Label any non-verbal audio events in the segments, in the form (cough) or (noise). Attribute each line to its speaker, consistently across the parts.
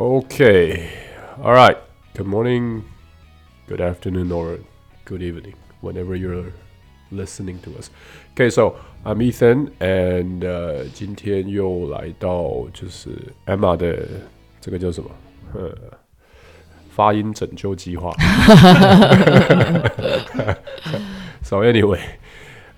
Speaker 1: Okay. All right. Good morning, good afternoon, or good evening, whenever you're listening to us. Okay, so I'm Ethan, and uh, 今天又来到就是 Emma 的这个叫什么？呃，发音拯救计划。so (laughs) anyway.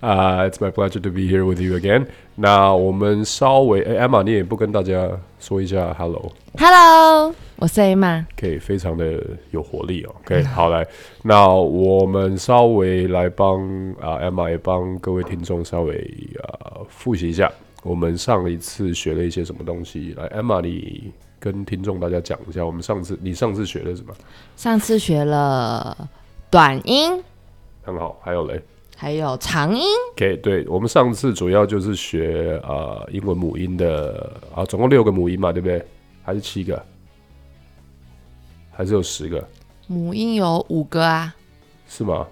Speaker 1: Uh, it's my pleasure to be here with you again. 那我们稍微，哎，Emma，你也不跟大家说一下 hello。
Speaker 2: Hello，我是 Emma。
Speaker 1: 可以非常的有活力哦。OK，好来，那我们稍微来帮啊 Emma 也帮各位听众稍微啊复习一下，我们上一次学了一些什么东西。来，Emma，你跟听众大家讲一下，我们上次你上次学了什么？
Speaker 2: 上次学了短音，
Speaker 1: 很好，还有嘞。
Speaker 2: 还有长音。
Speaker 1: OK，对我们上次主要就是学呃英文母音的啊，总共六个母音嘛，对不对？还是七个？还是有十个？
Speaker 2: 母音有五个啊，
Speaker 1: 是吗？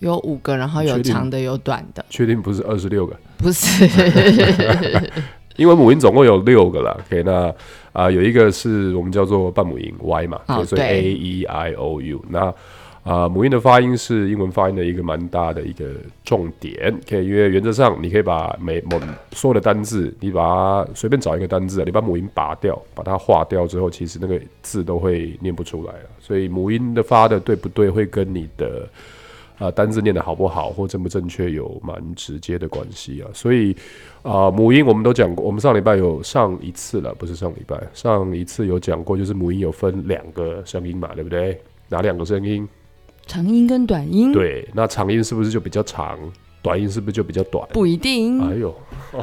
Speaker 2: 有五个，然后有长的，有短的，
Speaker 1: 确定不是二十六个？
Speaker 2: 不是。(laughs)
Speaker 1: 因为母音总共有六个啦。OK，那啊、有一个是我们叫做半母音 Y 嘛，
Speaker 2: 哦
Speaker 1: 所以 A E I O U。那啊、母音的发音是英文发音的一个蛮大的一个重点。OK，因为原则上你可以把每某所有的单字，你把它随便找一个单字，你把母音拔掉，把它划掉之后，其实那个字都会念不出来了。所以母音的发的对不对，会跟你的呃单字念的好不好或正不正确有蛮直接的关系啊。所以啊、母音我们都讲过，我们上礼拜有上一次了，不是上礼拜，上一次有讲过，就是母音有分两个声音嘛，对不对？哪两个声音？
Speaker 2: 长音跟短音，
Speaker 1: 对，那长音是不是就比较长？短音是不是就比较短？
Speaker 2: 不一定。
Speaker 1: 哎呦，哦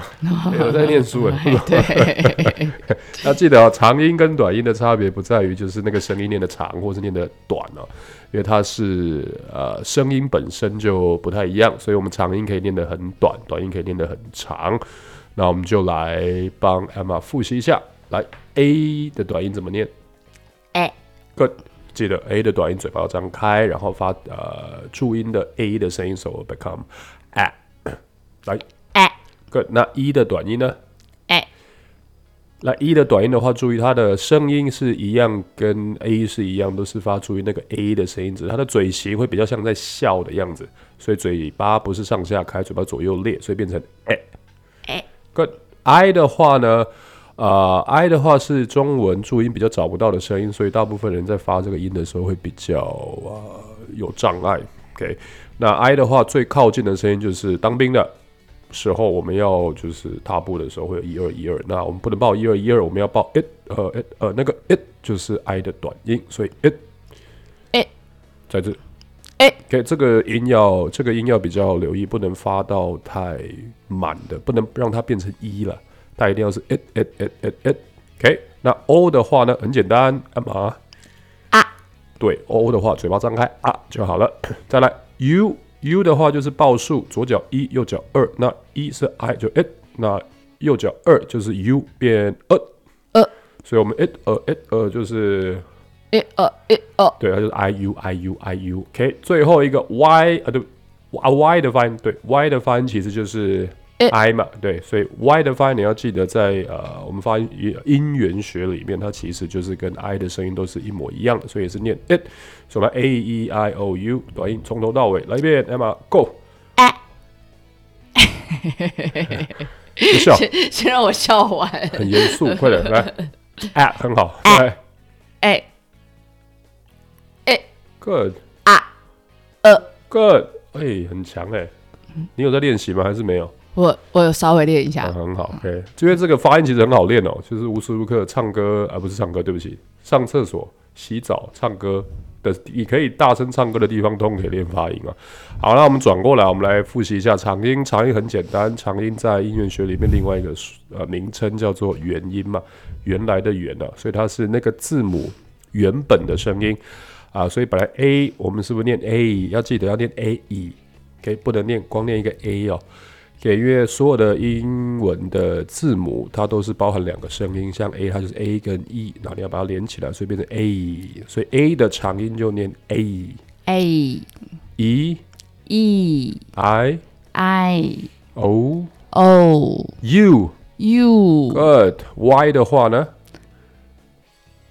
Speaker 1: 没有在念书哎。(laughs)
Speaker 2: 对，(laughs)
Speaker 1: 要记得哦，长音跟短音的差别不在于就是那个声音念的长或是念的短哦，因为它是呃声音本身就不太一样，所以我们长音可以念得很短，短音可以念得很长。那我们就来帮 Emma 复习一下，来 A 的短音怎么念
Speaker 2: 哎
Speaker 1: ，？Good，记得 A 的短音嘴巴要张开，然后发呃注音的 A 的声音，所以 become a。来 a，Good，那 E 的短音呢？
Speaker 2: 哎
Speaker 1: 那 E 的短音的话，注意它的声音是一样，跟 A 是一样，都是发出于那个 A 的声音，只是它的嘴型会比较像在笑的样子，所以嘴巴不是上下开，嘴巴左右裂，所以变成哎
Speaker 2: 哎
Speaker 1: Good。I 的话呢，呃，I 的话是中文注音比较找不到的声音，所以大部分人在发这个音的时候会比较呃有障碍。OK，那 I 的话最靠近的声音就是当兵的时候，我们要就是踏步的时候会有一二一二，那我们不能报一二一二，我们要报 it 呃 it 呃那个 it 就是 I 的短音，所以 it
Speaker 2: it
Speaker 1: 在这。
Speaker 2: 哎
Speaker 1: OK，这个音要这个音要比较留意，不能发到太满的，不能让它变成一了，它一定要是 it it it it it。OK，那 O 的话呢，很简单，干嘛？
Speaker 2: 啊，
Speaker 1: 对，O 的话嘴巴张开啊就好了。再来 U U 的话就是报数，左脚一，右脚二，那一是 I 就 it，那右脚二就是 U 变二，
Speaker 2: 呃
Speaker 1: 所以我们 it 呃 it 呃就是
Speaker 2: 一二一二，
Speaker 1: 对，它就是 i u i u i u。OK，最后一个 y 啊，对啊 y 的发音，对 y 的发音其实就是
Speaker 2: 诶
Speaker 1: i 嘛，对，所以 y 的发音你要记得在呃我们发音音源学里面，它其实就是跟 i 的声音都是一模一样的，所以也是念 it。所以我们 a e i o u 短音从头到尾来一遍，Emma go，
Speaker 2: 哎，
Speaker 1: 不笑，
Speaker 2: 先让我笑完。
Speaker 1: 很严肃，快点来，(laughs) 啊，很好，来
Speaker 2: 哎。哎
Speaker 1: ，good。
Speaker 2: 啊。呃
Speaker 1: ，good，哎，很强哎，你有在练习吗？还是没有？
Speaker 2: 我我有稍微练一，下。
Speaker 1: 很好，OK。因为这个发音其实很好练哦，就是无时无刻唱歌，而、不是唱歌，对不起，上厕所、洗澡、唱歌的，你可以大声唱歌的地方都可以练发音啊。好，那我们转过来，我们来复习一下长音。长音很简单，长音在音乐学里面另外一个呃名称叫做元音嘛，原来的元啊，所以它是那个字母原本的声音啊。所以本来 A 我们是不是念 A？要记得要念 A E，OK，、不能念光念一个 A 哦。给，因为所有的英文的字母它都是包含两个声音，像 A 它就是 A 跟 E，然后你要把它连起来，所以变成 A，所以 A 的长音就念 A，E
Speaker 2: A E
Speaker 1: I
Speaker 2: I
Speaker 1: O
Speaker 2: O
Speaker 1: U
Speaker 2: U
Speaker 1: good Y 的话呢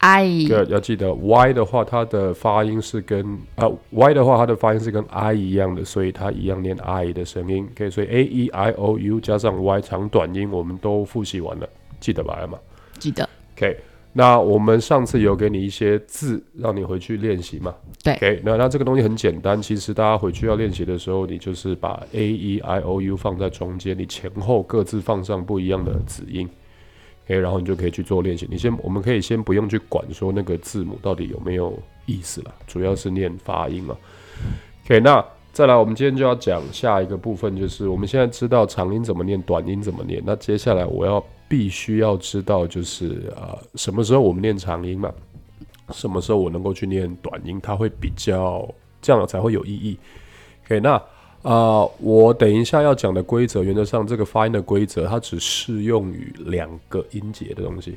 Speaker 2: I
Speaker 1: 对，要记得 Y 的话，它的发音是跟啊 Y 的话，它的发音是跟 I 一样的，所以它一样念 I 的声音。OK，所以 A E I O U 加上 Y 长短音，我们都复习完了，记得吧，Emma？
Speaker 2: 记得
Speaker 1: OK，那我们上次有给你一些字，让你回去练习嘛？
Speaker 2: 对
Speaker 1: OK，那那这个东西很简单，其实大家回去要练习的时候，你就是把 A E I O U 放在中间，你前后各自放上不一样的子音。OK，然后你就可以去做练习。你先，我们可以先不用去管说那个字母到底有没有意思了，主要是念发音嘛。OK，那再来，我们今天就要讲下一个部分，就是我们现在知道长音怎么念，短音怎么念。那接下来我要必须要知道，就是呃，什么时候我们念长音嘛，什么时候我能够去念短音，它会比较这样才会有意义。OK，那啊、我等一下要讲的规则，原则上这个发音的规则，它只适用于两个音节的东西。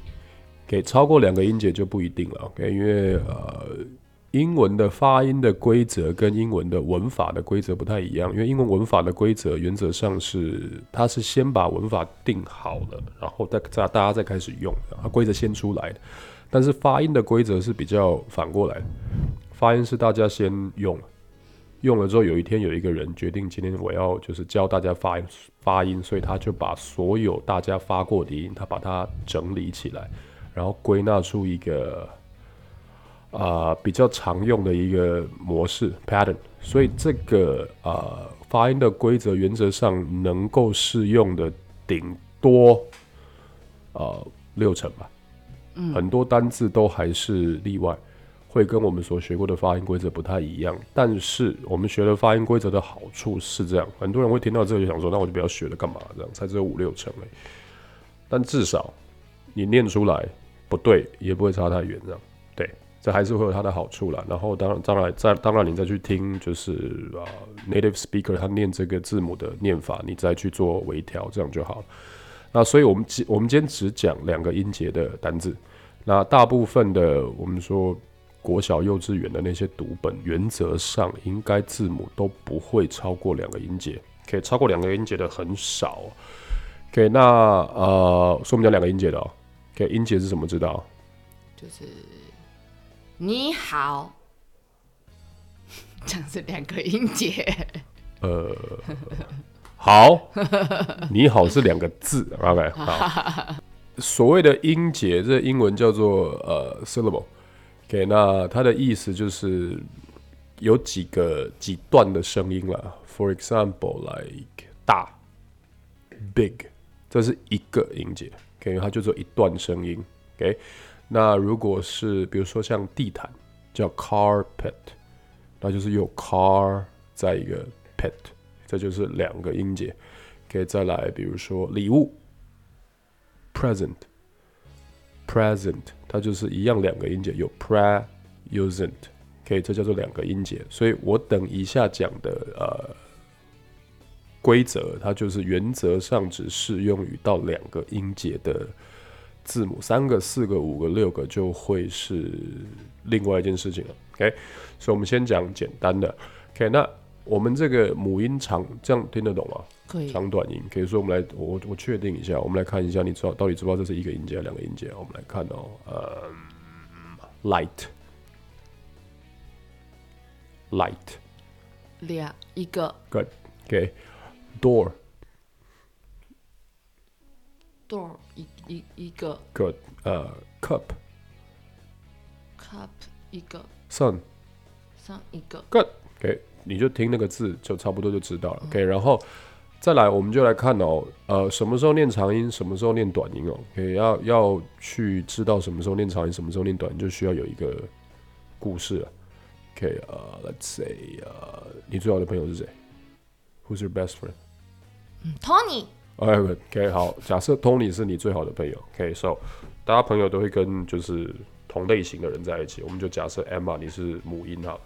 Speaker 1: 给超过两个音节就不一定了，OK？因为呃，英文的发音的规则跟英文的文法的规则不太一样。因为英文文法的规则原则上是，它是先把文法定好了，然后再再大家再开始用，它规则先出来的。但是发音的规则是比较反过来，发音是大家先用，用了之后，有一天有一个人决定今天我要就是教大家发音发音，所以他就把所有大家发过的音，他把它整理起来，然后归纳出一个啊、呃比较常用的一个模式 pattern。所以这个啊、呃发音的规则原则上能够适用的顶多呃六成吧，嗯很多单字都还是例外。会跟我们所学过的发音规则不太一样，但是我们学了发音规则的好处是这样，很多人会听到这个就想说，那我就不要学了，干嘛？这样才只有五六成而已。但至少你念出来不对，也不会差太远，这样对，这还是会有它的好处啦。然后当然，当然再当然你再去听，就是啊、native speaker 他念这个字母的念法，你再去做微调，这样就好。那所以我们今我们今天只讲两个音节的单字，那大部分的我们说。国小、幼稚园的那些读本，原则上应该字母都不会超过两个音节，可以超过两个音节的很少。OK，那呃，说我们讲两个音节的哦。OK，音节是什么？知道？
Speaker 2: 就是你好，(laughs) 这样是两个音节。
Speaker 1: 呃，好，你好是两个字，OK，好。所谓的音节，这英文叫做呃 syllable。OK，那它的意思就是有几个几段的声音啦。For example, like 大、big，这是一个音节。OK，它就做一段声音。OK，那如果是比如说像地毯叫 carpet，那就是有 car 在一个 pet，这就是两个音节。可以再来，比如说礼物，present。present，它就是一样两个音节，有 present，OK，这叫做两个音节。所以我等一下讲的呃规则，它就是原则上只适用于到两个音节的字母，三个、四个、五个、六个就会是另外一件事情了。OK，所以我们先讲简单的。OK，那我们这个母音长，这样听得懂吗？
Speaker 2: 可以，
Speaker 1: 长短音，可以说我们来，我我确定一下，我们来看一下，你知道到底知不知道这是一个音节，两个音节？我们来看哦，呃，light，light，good，OK，door，
Speaker 2: 两一个。Door 一一一个。
Speaker 1: Good，呃
Speaker 2: ，cup，sun，cup 一个。上一个。
Speaker 1: good，OK，你就听那个字就差不多就知道了，OK，然后再来我们就来看哦，呃，什么时候念长音，什么时候念短音哦，OK，要要去知道什么时候念长音，什么时候念短音，就需要有一个故事了。OK，呃、l e t s say，呃，你最好的朋友是谁？Who's your best friend？
Speaker 2: 嗯 Tony
Speaker 1: OK OK，好，假设 Tony 是你最好的朋友，OK，so、大家朋友都会跟就是同类型的人在一起，我们就假设 Emma 你是母音好了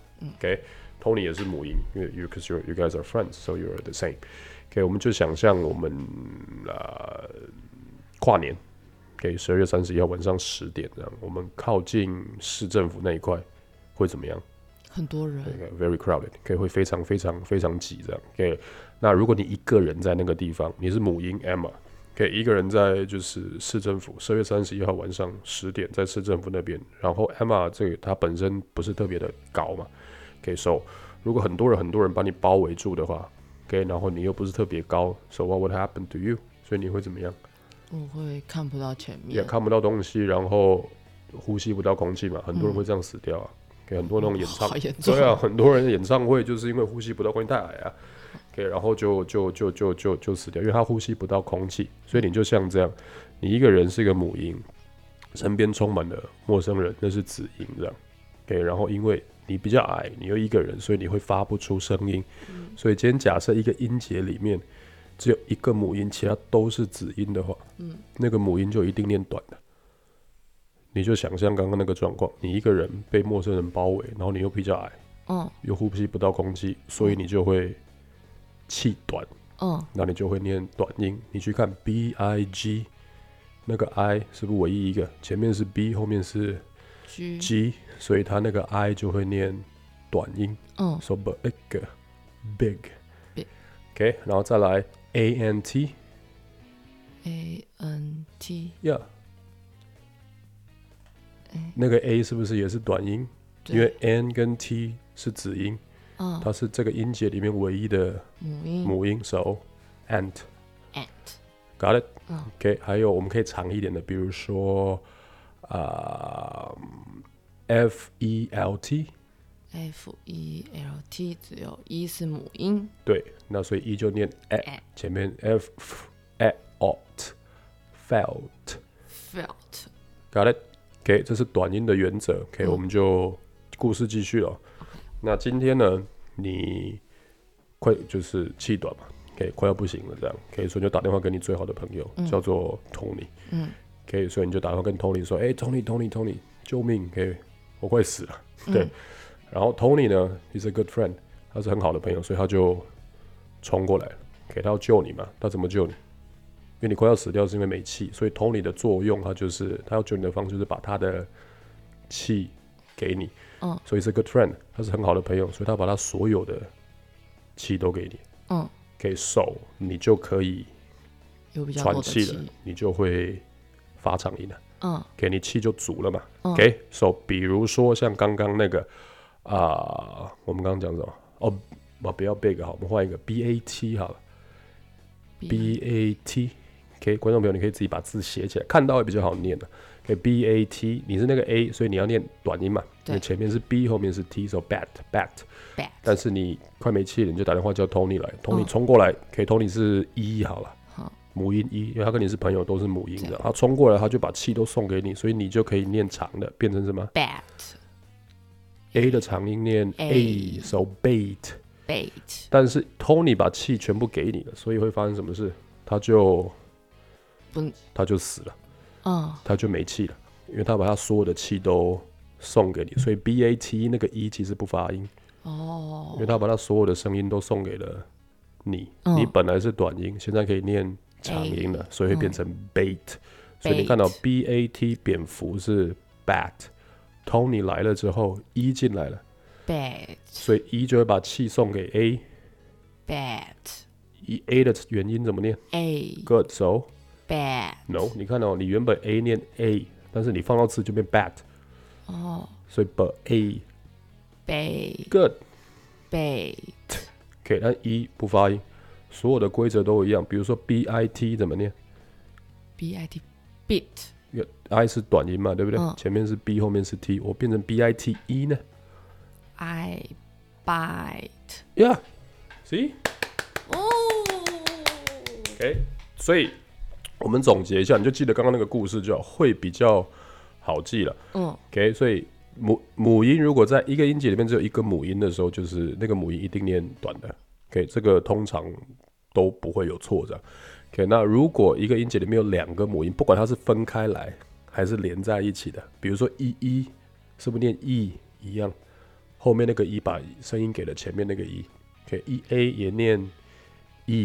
Speaker 1: ，OK，Tony、也是母婴，因为 you because you you guys are friends，so you are the same。OK，我们就想象我们呃跨年，OK，十二月三十一号晚上十点这样，我们靠近市政府那一块会怎么样？
Speaker 2: 很多人
Speaker 1: very crowded，可以会非常非常非常挤这样。OK，那如果你一个人在那个地方，你是母婴 Emma，可以一个人在就是市政府十月三十一号晚上十点在市政府那边，然后 Emma 这个它本身不是特别的高嘛，给 so 如果很多人很多人把你包围住的话，OK，然后你又不是特别高，so what would happen to you？所以你会怎么样？
Speaker 2: 我会看不到前面也，
Speaker 1: 看不到东西，然后呼吸不到空气嘛，很多人会这样死掉啊。给很多那种演唱对啊，很多人的演唱会就是因为呼吸不到空气太矮啊，OK，然后就就就就就就死掉，因为他呼吸不到空气，所以你就像这样，你一个人是一个母婴，身边充满了陌生人，那是子音这样，OK，然后因为你比较矮，你又一个人，所以你会发不出声音，所以今天假设一个音节里面只有一个母音，其他都是子音的话，那个母音就一定念短的。你就想象刚刚那个状况，你一个人被陌生人包围，然后你又比较矮，
Speaker 2: 嗯
Speaker 1: 又呼吸不到空气，所以你就会气短，
Speaker 2: 嗯，
Speaker 1: 那你就会念短音。你去看 B I G，那个 I 是不是唯一一个？前面是 B，后面是 G，G，所以它那个 I 就会念短音。
Speaker 2: 嗯。
Speaker 1: So big big
Speaker 2: Big
Speaker 1: OK，然后再来 A N T
Speaker 2: A N
Speaker 1: T，yeah，那个 A 是不是也是短音？因为 N 跟 T 是子音，
Speaker 2: 嗯，
Speaker 1: 它是这个音节里面唯一的
Speaker 2: 母音。
Speaker 1: 母音，so ant ant，got it？
Speaker 2: 嗯。
Speaker 1: OK，还有我们可以长一点的，比如说啊、F E L
Speaker 2: T，F E L T 只有一是母音。
Speaker 1: 对，那所以 E 就念
Speaker 2: a，，at
Speaker 1: 前面 F a alt felt felt，got it？OK，这是短音的原则。OK，、
Speaker 2: 嗯。
Speaker 1: 我们就故事继续了。那今天呢，你快就是气短嘛，OK，快要不行了，这样，OK，所以就打电话给你最好的朋友，叫做 Tony，
Speaker 2: 嗯
Speaker 1: ，OK，所以你就打电话跟 Tony 说，哎、t o n y Tony，Tony，救命，OK，我快死了，对。然后 Tony 呢，he's a good friend，他是很好的朋友，所以他就冲过来了，OK，他要救你嘛，他怎么救你？因为你快要死掉是因为没气，所以 Tony 的作用，他就是他要救你的方式，就是把他的气给你。
Speaker 2: 嗯，
Speaker 1: 所以是 good friend，他是很好的朋友，所以他把他所有的气都给你，
Speaker 2: 嗯，
Speaker 1: 给手，你就可以喘气了，你就会发长音了，
Speaker 2: 嗯
Speaker 1: 给你气就足了嘛。
Speaker 2: 嗯
Speaker 1: OK，手、比如说像刚刚那个啊、我们刚刚讲什么？哦，我不要 big 好，我们换一个 B A T 好了 B A T。OK，观众朋友，你可以自己把字写起来，看到会比较好念的。OK，B A T，你是那个 A，所以你要念短音嘛，因为
Speaker 2: 对
Speaker 1: 前面是 B，后面是 T，so bat bat。
Speaker 2: bat，
Speaker 1: 但是你快没气了，你就打电话叫 Tony 来，Tony
Speaker 2: 嗯
Speaker 1: 冲过来，OK，Tony 是一好了，
Speaker 2: 好，
Speaker 1: 母音一，因为他跟你是朋友，都是母音的，他冲过来，他就把气都送给你，所以你就可以念长的，变成什么 bat？A 的长音念
Speaker 2: A
Speaker 1: A，so bait。
Speaker 2: bait，
Speaker 1: 但是 Tony 把气全部给你了，所以会发生什么事？他就
Speaker 2: 不，
Speaker 1: 他就死了，
Speaker 2: 嗯
Speaker 1: 他就没气了，因为他把他所有的气都送给你，所以 B A T 那个一其实不发音，哦因
Speaker 2: 哦
Speaker 1: 为他把他所有的声音都送给了你。
Speaker 2: 嗯
Speaker 1: 你本来是短音，现在可以念长音了，所以会变成 bait。所以你看到 B A T 蝙蝠是 bat，Tony 来了之后一进来了
Speaker 2: ，bat
Speaker 1: 所以一就会把气送给 A。
Speaker 2: bat
Speaker 1: 一 A 的元音怎么念？a？Good so
Speaker 2: bat
Speaker 1: no。你看哦，你原本 A 念 A，但是你放到词就变 bat，
Speaker 2: 哦。
Speaker 1: 所以 b A
Speaker 2: bait
Speaker 1: good。
Speaker 2: bait
Speaker 1: OK，但一不发音，所有的规则都一样。比如说 B I T 怎么念
Speaker 2: ？b i t bit
Speaker 1: 因为 I 是短音嘛，对不对？
Speaker 2: 嗯
Speaker 1: 前面是 B，后面是 T，我变成 B I T E 呢
Speaker 2: i
Speaker 1: bite？Yeah，see。
Speaker 2: 哦
Speaker 1: OK，所以我们总结一下，你就记得刚刚那个故事就好，会比较好记了。
Speaker 2: 嗯
Speaker 1: OK，所以母母音如果在一个音节里面只有一个母音的时候，就是那个母音一定念短的。OK，这个通常都不会有错这样。OK，那如果一个音节里面有两个母音，不管它是分开来还是连在一起的，比如说一一，是不是念 e 一样？后面那个一把声音给了前面那个一。OK，一 a 也念 e，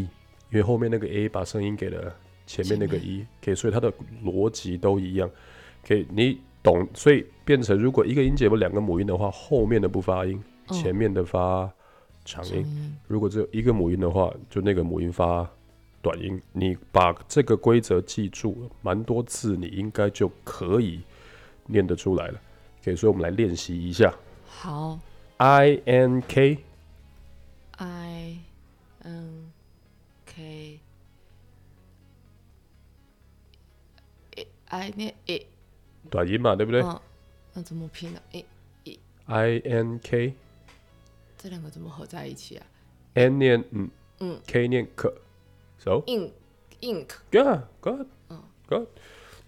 Speaker 1: 因为后面那个 a 把声音给了前面那个一。OK，所以它的逻辑都一样。OK，你懂，所以变成如果一个音节有两个母音的话，后面的不发音，
Speaker 2: 嗯
Speaker 1: 前面的发长音。
Speaker 2: 嗯
Speaker 1: 如果只有一个母音的话，就那个母音发短音，你把这个规则记住，蛮多次你应该就可以念得出来了。OK，所以我们来练习一下
Speaker 2: 好
Speaker 1: I N
Speaker 2: K，I N K。诶，I 念 i，
Speaker 1: 短音嘛，对不对、
Speaker 2: 嗯，那怎么拼呢
Speaker 1: ？？i，i N K
Speaker 2: 这两个怎么合在一起啊
Speaker 1: N 念嗯
Speaker 2: 嗯
Speaker 1: K 念可
Speaker 2: ，so？ink
Speaker 1: ink，yeah good good，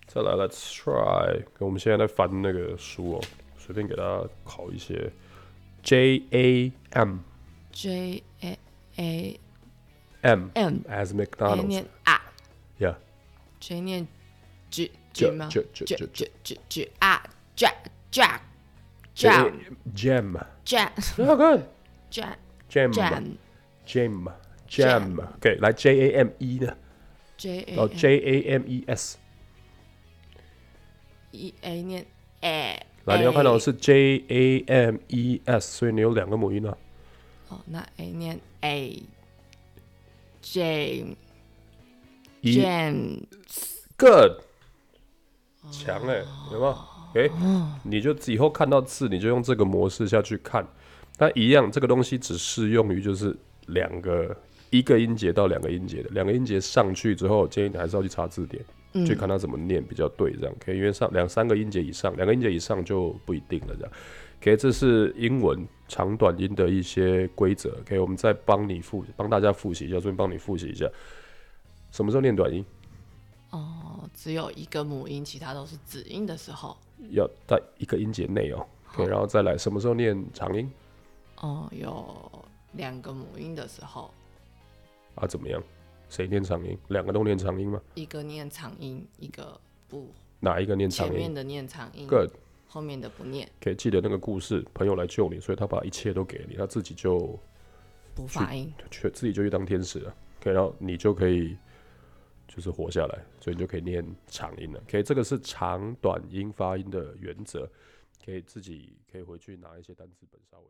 Speaker 1: 再来 Let's try，我们现在在翻那个书哦，随便给大家考一些 J A M
Speaker 2: J A A
Speaker 1: M
Speaker 2: M
Speaker 1: as McDonald's
Speaker 2: 念啊 yeah，J 念 G
Speaker 1: J-
Speaker 2: G 吗
Speaker 1: J- J-
Speaker 2: J
Speaker 1: J-
Speaker 2: J J J 啊 Jack Jack
Speaker 1: J
Speaker 2: Jam
Speaker 1: Jam
Speaker 2: Jack
Speaker 1: yeah good
Speaker 2: Jam
Speaker 1: Jam
Speaker 2: Jam
Speaker 1: Jam Jam OK 来 J A M E 呢
Speaker 2: ？J A
Speaker 1: 哦 J A M E
Speaker 2: S，E A 念 A，
Speaker 1: 来你要看到的是 J A M E S，所以你有两个母音啊。
Speaker 2: 哦，那 A 念 A J
Speaker 1: E
Speaker 2: Jam
Speaker 1: good，强哎、有没有？哎、你就以后看到字，你就用这个模式下去看。但一样，这个东西只适用于就是两个一个音节到两个音节的，两个音节上去之后，建议你还是要去查字典，去看它怎么念比较对，这样可以。因为上两三个音节以上，两个音节以上就不一定了，这样。OK，这是英文长短音的一些规则。OK，我们再帮你复帮大家复习一下，顺便帮你复习一下，什么时候念短音？
Speaker 2: 哦，只有一个母音，其他都是子音的时候，
Speaker 1: 要在一个音节内哦。OK，然后再来什么时候念长音
Speaker 2: 哦，有两个母音的时候，
Speaker 1: 啊？怎么样？谁念长音？两个都念长音吗？
Speaker 2: 一个念长音，一个不，
Speaker 1: 哪一个念长音
Speaker 2: 前面的念长音
Speaker 1: ？Good，
Speaker 2: 后面的不念，
Speaker 1: 可以记得那个故事，朋友来救你，所以他把一切都给你，他自己就
Speaker 2: 不发音。
Speaker 1: 去自己就去当天使了。可以然后你就可以就是活下来，所以你就可以念长音了。可以这个是长短音发音的原则，可以自己可以回去拿一些单词本稍微。